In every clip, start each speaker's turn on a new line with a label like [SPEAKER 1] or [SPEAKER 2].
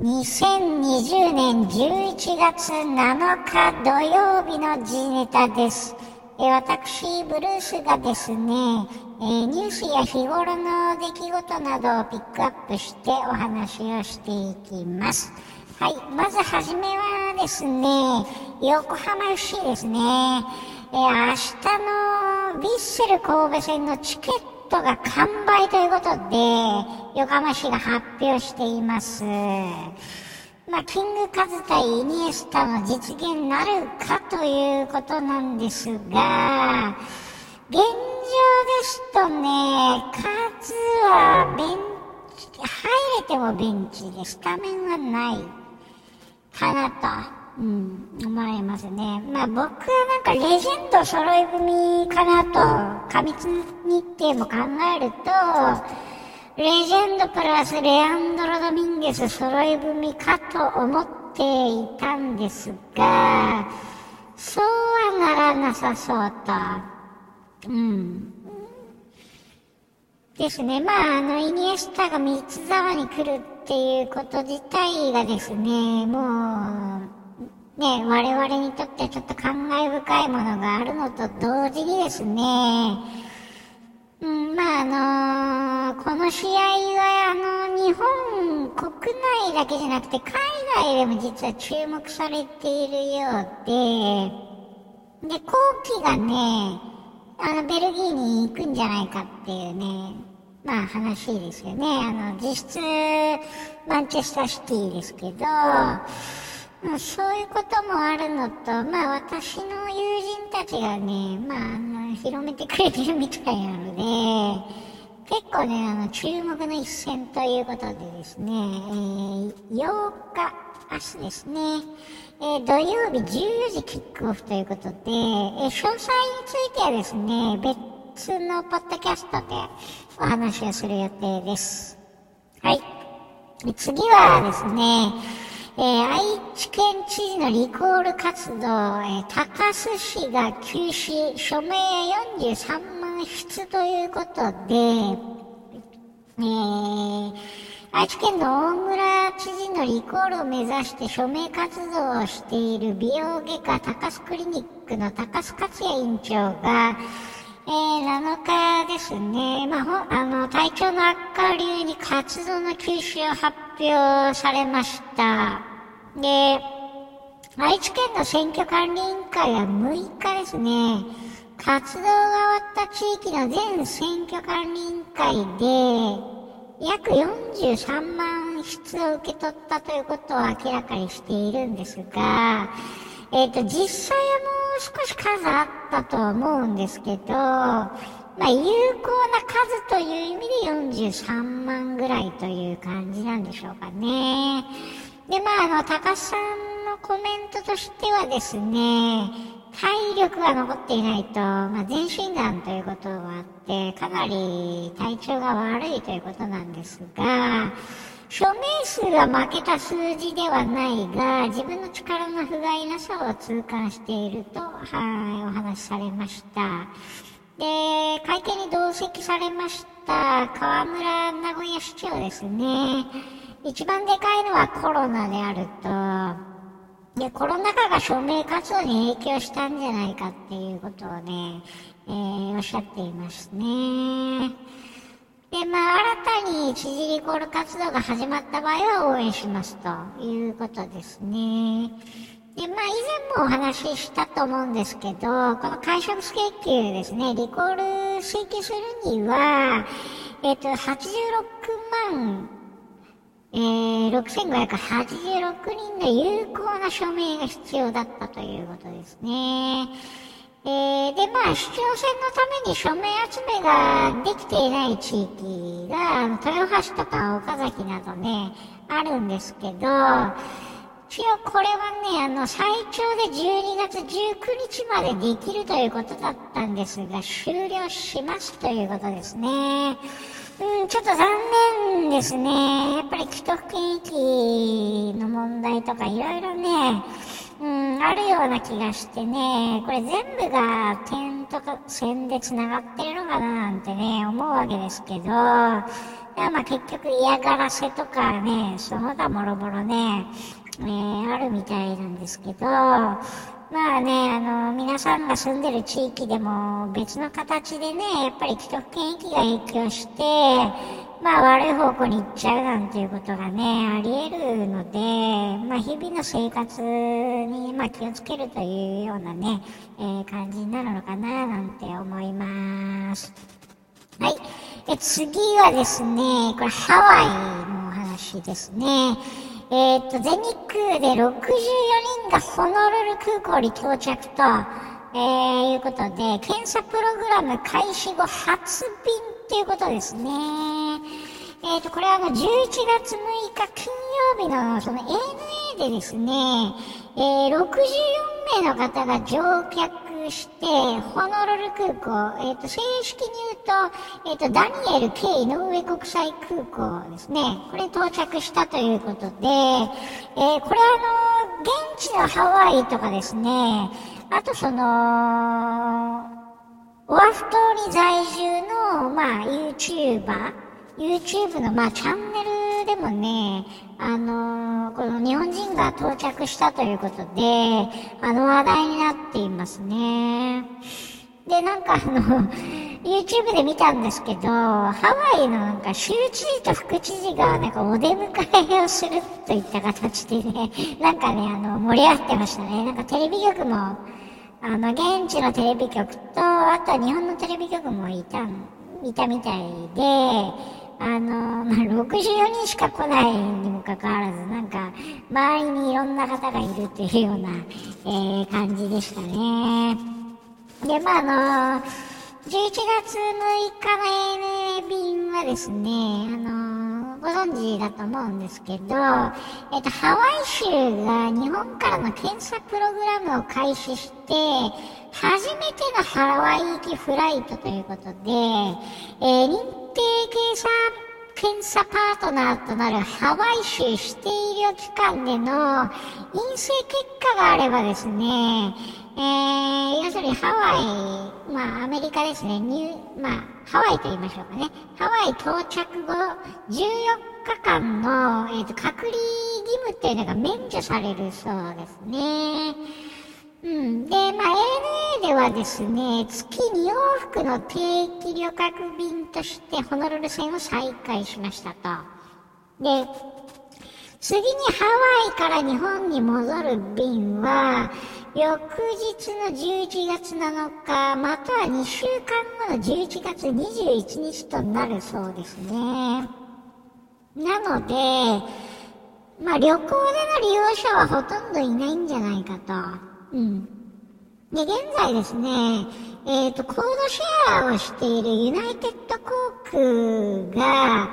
[SPEAKER 1] 2020年11月7日土曜日の時ネタです。え私、ブルースがですね、えニュースや日頃の出来事などをピックアップしてお話をしていきます。はい、まずはじめはですね、横浜 FC ですね、え明日のヴィッセル神戸戦のチケットが完売ということで、横浜市が発表しています。まあ、キングカズ対イニエスタの実現なるかということなんですが、現状ですとね、カズはベンチ、入れてもベンチでスタメンはないかなと。うん、思われますね。まあ僕はなんかレジェンド揃い踏みかなと、過密日程も考えると、レジェンドプラスレアンドロ・ドミンゲス揃い踏みかと思っていたんですが、そうはならなさそうと。うん。ですね。まあ、あの、イニエスタが三つ沢に来るっていうこと自体がですね、もう、ね、我々にとってちょっと感慨深いものがあるのと同時にですね、うん、まああのー、この試合はあの、日本国内だけじゃなくて海外でも実は注目されているようで、で、後期がね、あの、ベルギーに行くんじゃないかっていうね、まあ話ですよね。あの、実質、マンチェスターシティですけど、まあ、そういうこともあるのと、まあ私の友人たちがね、まああの、広めてくれてるみたいなので、結構ね、あの、注目の一戦ということでですね、えー、8日、明日ですね、えー、土曜日14時キックオフということで、えー、詳細についてはですね、別のポッドキャストでお話をする予定です。はい。次はですね、えー、愛知県知事のリコール活動、えー、高須市が休止、署名43万筆ということで、えー、愛知県の大村知事のリコールを目指して署名活動をしている美容外科高須クリニックの高須克也院長が、えー、7日ですね、まあ、あの、体調の悪化を理由に活動の休止を発表されました。で、愛知県の選挙管理委員会は6日ですね、活動が終わった地域の全選挙管理委員会で、約43万筆を受け取ったということを明らかにしているんですが、えっ、ー、と、実際はもう少し数あったと思うんですけど、まあ、有効な数という意味で43万ぐらいという感じなんでしょうかね。で、まあ、あの、高須さんのコメントとしてはですね、体力が残っていないと、まあ、全身がんということがあって、かなり体調が悪いということなんですが、署名数は負けた数字ではないが、自分の力の不甲斐なさを痛感していると、はい、お話しされました。で、会見に同席されました河村名古屋市長ですね。一番でかいのはコロナであると、で、コロナ禍が署名活動に影響したんじゃないかっていうことをね、えー、おっしゃっていますね。で、まあ、新たに知事リコール活動が始まった場合は応援しますということですね。で、まあ、以前もお話ししたと思うんですけど、この会食請求ですね、リコール請求するには、えっ、ー、と、86万、えー、6586人の有効な署名が必要だったということですね。えー、で、まあ、市長選のために署名集めができていない地域が、豊橋とか岡崎などね、あるんですけど、一応これはね、あの、最長で12月19日までできるということだったんですが、終了しますということですね。うん、ちょっと残念ですね。やっぱり既得権益の問題とかいろいろね、うん、あるような気がしてね、これ全部が点とか線で繋がってるのかななんてね、思うわけですけど、まあ結局嫌がらせとかね、その他もろもろね、えー、あるみたいなんですけど、まあね、あの、皆さんが住んでる地域でも別の形でね、やっぱり既得権益が影響して、まあ悪い方向に行っちゃうなんていうことがね、あり得るので、まあ日々の生活に、まあ、気をつけるというようなね、えー、感じになるのかななんて思います。はい。え次はですね、これハワイのお話ですね。えっ、と、全日空で64人がホノルル空港に到着と、えー、いうことで、検査プログラム開始後初便っていうことですね。えっ、ー、と、これはあの、11月6日金曜日のその ANA でですね、えー、64名の方が乗客して、ホノルル空港、えっ、ー、と、正式に言うと、えっ、ー、と、ダニエル K 井上国際空港ですね。これ到着したということで、えー、これあの、現地のハワイとかですね、あとその、オアフ島に在住の、まあ、YouTuber、YouTube の、まあ、チャンネルでもね、あのー、この日本人が到着したということで、あの話題になっていますね。で、なんかあの、YouTube で見たんですけど、ハワイのなんか州知事と副知事がなんかお出迎えをするといった形でね、なんかね、あの、盛り上がってましたね。なんかテレビ局も、あの、現地のテレビ局と、あとは日本のテレビ局もいた、いたみたいで、あの、まあ、64人しか来ないにもかかわらず、なんか、周りにいろんな方がいるっていうような、えー、感じでしたね。で、まあ、あの、11月6日の ANA 便はですね、あの、ご存知だと思うんですけど、えっと、ハワイ州が日本からの検査プログラムを開始して、初めてのハワイ行きフライトということで、えー、検査検査パートナーとなるハワイ州指定医療機関での陰性結果があればですね、えー、要するにハワイ、まあアメリカですね、ニューまあハワイと言いましょうかね。ハワイ到着後14日間の、えーと、隔離義務っていうのが免除されるそうですね。うん。ではですね、月2往復の定期旅客便としてホノルル線を再開しましたと。で、次にハワイから日本に戻る便は、翌日の11月7日、または2週間後の11月21日となるそうですね。なので、まあ旅行での利用者はほとんどいないんじゃないかと。うん。で、現在ですね、えっ、ー、と、コードシェアをしているユナイテッド航空が、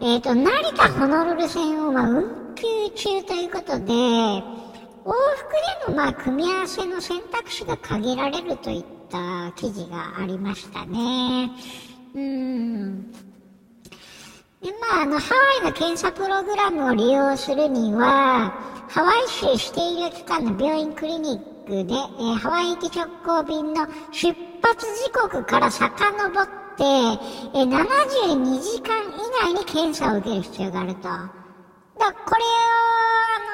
[SPEAKER 1] えっ、ー、と、成田ホノルル線をまあ運休中ということで、往復でのまあ組み合わせの選択肢が限られるといった記事がありましたね。うん。で、まあ、あの、ハワイの検査プログラムを利用するには、ハワイ州指定医療機関の病院クリニックで、えー、ハワイ行き直行便の出発時刻から遡って、えー、72時間以内に検査を受ける必要があると。だこれを、あ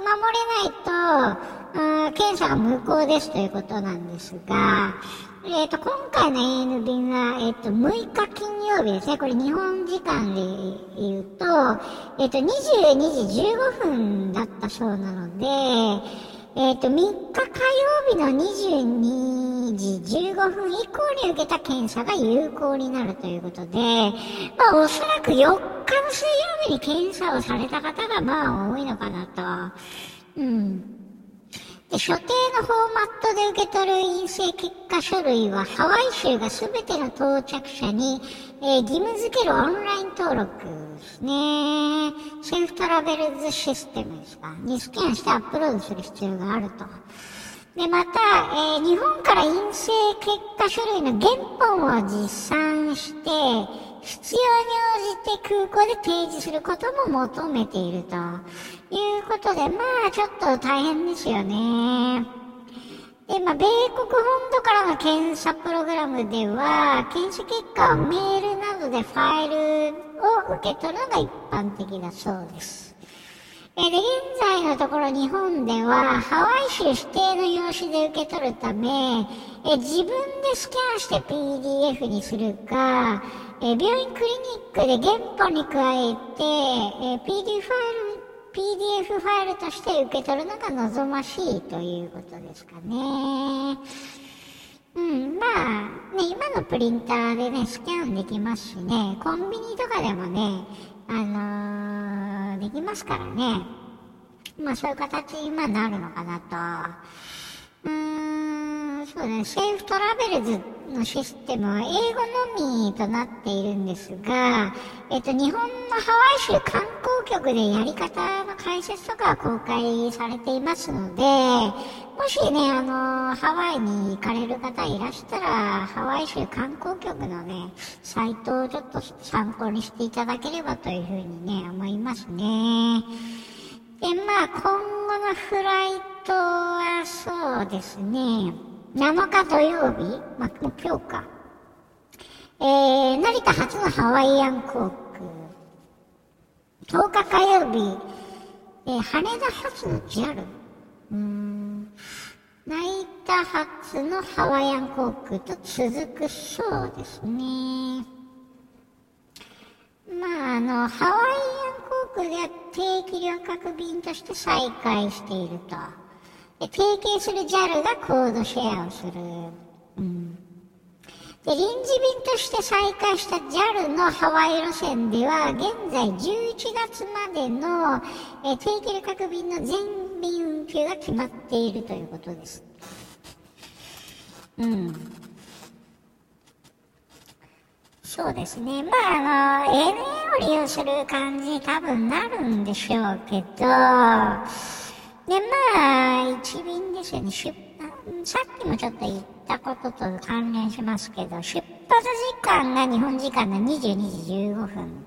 [SPEAKER 1] の、守れないと、検査が無効ですということなんですが、えっ、ー、と、今回の AN 便は、えっ、ー、と、6日金曜日ですね。これ日本時間で言うと、えっ、ー、と、22時15分だったそうなので、えっ、と、3日火曜日の22時15分以降に受けた検査が有効になるということで、まあ、おそらく4日の水曜日に検査をされた方が、まあ、多いのかなと。うん。で、所定のフォーマットで受け取る陰性結果書類は、ハワイ州が全ての到着者に、えー、義務付けるオンライン登録ですね。セルフトラベルズシステムですか？にスキャンしてアップロードする必要があると。で、また、えー、日本から陰性結果書類の原本を持参して、必要に応じて空港で提示することも求めているということで、まあちょっと大変ですよね。で、まあ、米国本土からの検査プログラムでは、検査結果をメールなどでファイルを受け取るのが一般的だそうです。で、現在のところ日本ではハワイ州指定の用紙で受け取るため、え自分でスキャンして PDF にするか、え病院クリニックで原本に加えて、え PDF ファイル PDF ファイルとして受け取るのが望ましいということですかね。うん、まあ、ね、今のプリンターでね、スキャンできますしね、コンビニとかでもね、あのー、できますからね。まあそういう形に今なるのかなと。うーん、そうね、セーフトラベルズのシステムは英語のみとなっているんですが、えっと、日本のハワイ州観光局でやり方の解説とか公開されていますので、もしね、あの、ハワイに行かれる方いらしたら、ハワイ州観光局のね、サイトをちょっと参考にしていただければというふうにね、思いますね。で、まあ、今後のフライトはそうですね、7日土曜日、ま、もう今日か。えー、成田初のハワイアン航空。10日火曜日、えー、羽田発の JAL。うん、成田発のハワイアン航空と続くそうですね。まあ、あの、ハワイアン航空では定期旅客便として再開していると。提携する JAL がコードシェアをする。うん。で、臨時便として再開した JAL のハワイ路線では、現在11月までの、え定期旅客便の全便運休が決まっているということです。うん。そうですね。まあ、あの、ANA を利用する感じに多分なるんでしょうけど、で、まあ、一便ですよね。出発さっきもちょっと言ったことと関連しますけど、出発時間が日本時間の22時15分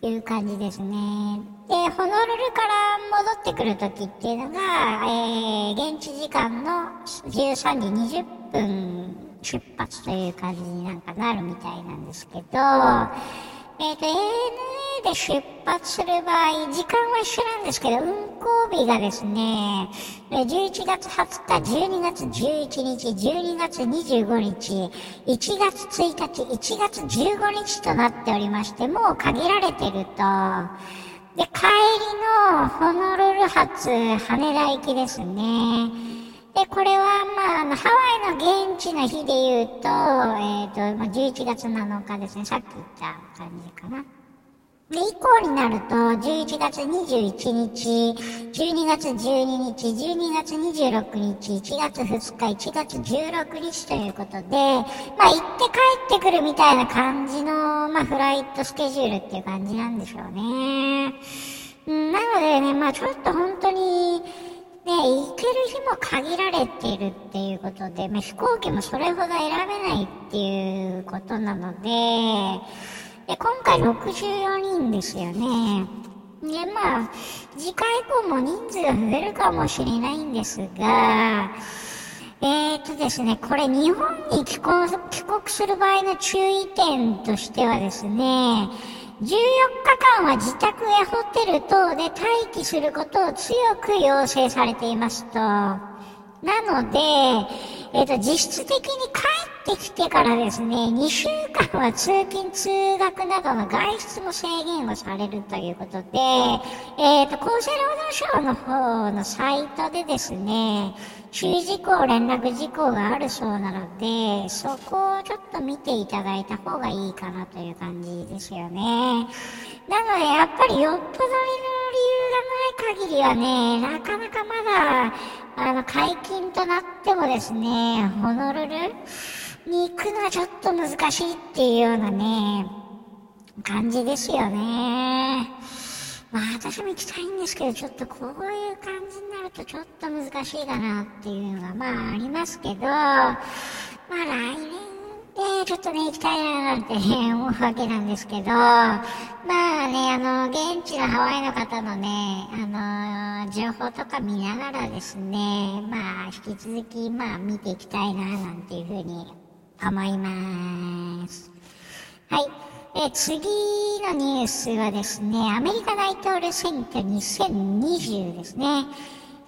[SPEAKER 1] という感じですね。で、ホノルルから戻ってくるときっていうのが、えー、現地時間の13時20分出発という感じになんかなるみたいなんですけど、えっ、ー、と、ANA で出発する場合、時間は一緒なんですけど、運行日がですね、11月20日、12月11日、12月25日、1月1日、1月15日となっておりまして、もう限られてると、で、帰りのホノルル発羽田行きですね。で、これは、まあ、あの、ハワイの現地の日で言うと、えっ、ー、と、まあ、11月7日ですね。さっき言った感じかな。で、以降になると、11月21日、12月12日、12月26日、1月2日、1月16日ということで、まあ、行って帰ってくるみたいな感じの、まあ、フライトスケジュールっていう感じなんでしょうね。うん、なのでね、まあ、ちょっと本当に、で、行ける日も限られているっていうことで、まあ、飛行機もそれほど選べないっていうことなので、で今回64人ですよね。で、まあ、次回以降も人数が増えるかもしれないんですが、えーとですね、これ日本に帰国帰国する場合の注意点としてはですね、14日間は自宅やホテル等で待機することを強く要請されていますと。なので、えっ、と、実質的に帰ってきてからですね、2週間は通勤通学などの外出も制限をされるということで、えっ、ー、と、厚生労働省の方のサイトでですね、注意事項、連絡事項があるそうなので、そこをちょっと見ていただいた方がいいかなという感じですよね。なので、やっぱりよっぽどの理由がない限りはね、なかなかまだ、あの、解禁となってもですね、ホノルルに行くのはちょっと難しいっていうようなね、感じですよね。まあ私も行きたいんですけど、ちょっとこういう感じになるとちょっと難しいかなっていうのがまあありますけど、まあ来年でちょっとね行きたいななんて、思うわけなんですけど、まあね、あの、現地のハワイの方のね、あの、情報とか見ながらですね、まあ引き続きまあ見ていきたいななんていうふうに思います。はい。え次のニュースはですね、アメリカ大統領選挙2020ですね。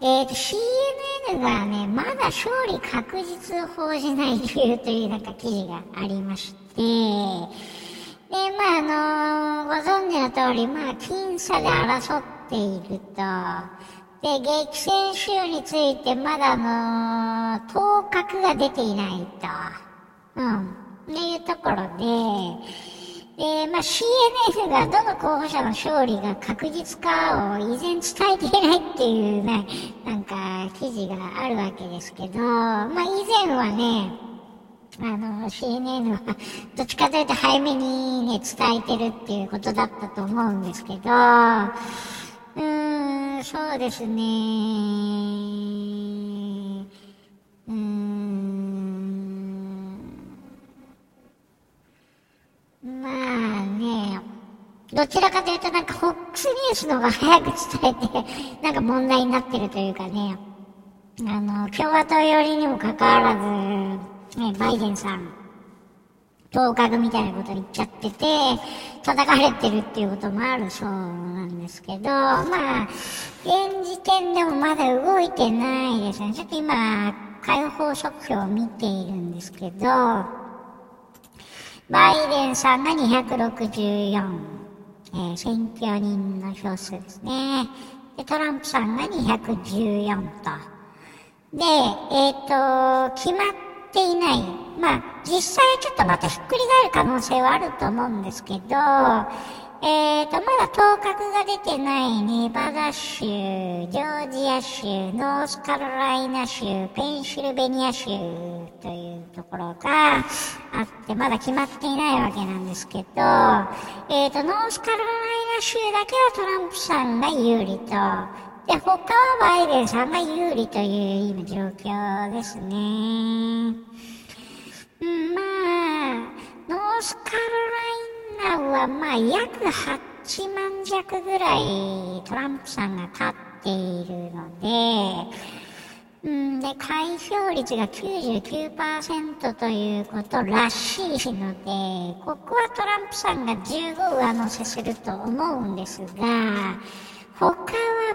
[SPEAKER 1] えー、CNN がね、まだ勝利確実を報じない理由というなんか記事がありまして、で、まあ、あのー、ご存知の通り、まあ、僅差で争っていると、で、激戦州についてまだあのー、当確が出ていないと、うん、っていうところで、で、まあ、CNN がどの候補者の勝利が確実かを依然伝えていないっていうね、なんか記事があるわけですけど、まあ、以前はね、あの、CNN はどっちかというと早めにね、伝えてるっていうことだったと思うんですけど、うーん、そうですね、うーん、まあね、どちらかというとなんか FOX ニュースの方が早く伝えて、なんか問題になってるというかね、あの、共和党寄りにもかかわらず、ね、バイデンさん、当確みたいなこと言っちゃってて、叩かれてるっていうこともあるそうなんですけど、まあ、現時点でもまだ動いてないですね。ちょっと今、解放速報を見ているんですけど、バイデンさんが264、え、選挙人の票数ですね。で、トランプさんが214と。で、えっ、ー、と、決まっていない。まあ、実際ちょっとまたひっくり返る可能性はあると思うんですけど、えーと、まだ当確が出てないネバダ州、ジョージア州、ノースカロライナ州、ペンシルベニア州というところがあって、まだ決まっていないわけなんですけど、えーと、ノースカロライナ州だけはトランプさんが有利と、で、他はバイデンさんが有利という今状況ですね。うん、まあ、ノースカロライナナはまあ約8万弱ぐらいトランプさんが勝っているので、うんで、開票率が99%ということらしいので、ここはトランプさんが15上乗せすると思うんですが、他は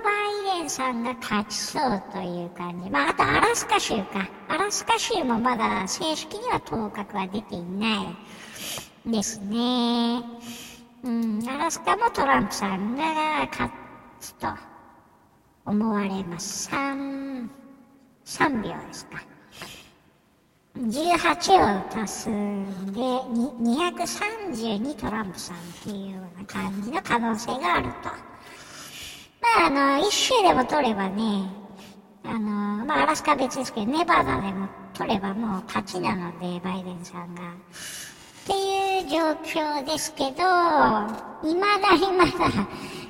[SPEAKER 1] バイデンさんが勝ちそうという感じ。まあ、あとアラスカ州か。アラスカ州もまだ正式には当確は出ていない。ですね。うん、アラスカもトランプさんが勝つと思われます。3、3秒ですか。18を足すで、232トランプさんっていうような感じの可能性があると。まあ、あの、一周でも取ればね、あの、まあ、アラスカ別ですけど、ネバダでも取ればもう勝ちなので、バイデンさんが。っていう状況ですけど、未だにまだ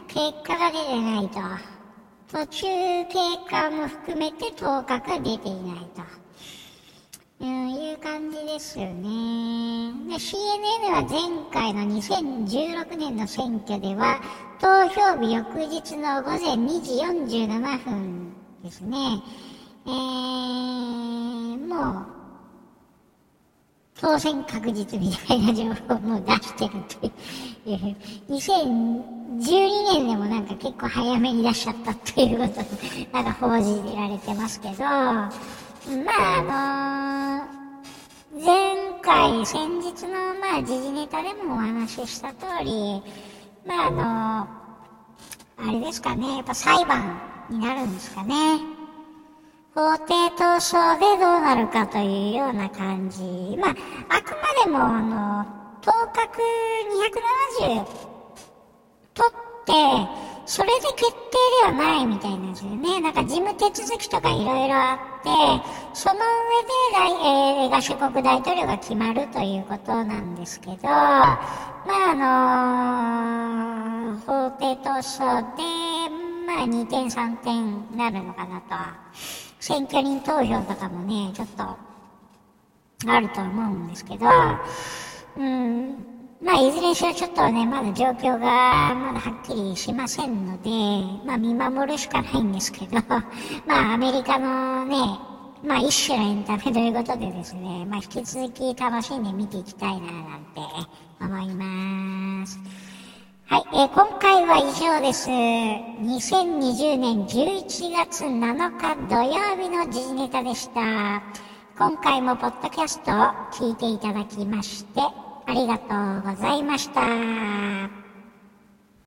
[SPEAKER 1] 結果が出てないと。途中経過も含めて当確が出ていないと。うん、いう感じですよね。で、CNN は前回の2016年の選挙では、投票日翌日の午前2時47分ですね。えー、もう、当選確実みたいな情報も出してるという、2012年でもなんか結構早めに出しちゃったということなんか報じられてますけど、まああのー、前回、先日のまあ時事ネタでもお話しした通り、まああのー、あれですかね、やっぱ裁判になるんですかね。法廷闘争でどうなるかというような感じ。まあ、あくまでも、あの、当確270取って、それで決定ではないみたいなんですよね。なんか事務手続きとかいろいろあって、その上で、えー、合衆国大統領が決まるということなんですけど、まああのー、法廷闘争で、まあ2点3点なるのかなと。選挙人投票とかもね、ちょっと、あると思うんですけど、うん、まあ、いずれにしろちょっとね、まだ状況がまだはっきりしませんので、まあ、見守るしかないんですけど、まあ、アメリカのね、まあ一種のエンタメということでですね、まあ引き続き楽しんで見ていきたいななんて思います。はい、えー、今回は以上です。2020年11月7日土曜日の時事ネタでした。今回もポッドキャストを聞いていただきまして、ありがとうございました。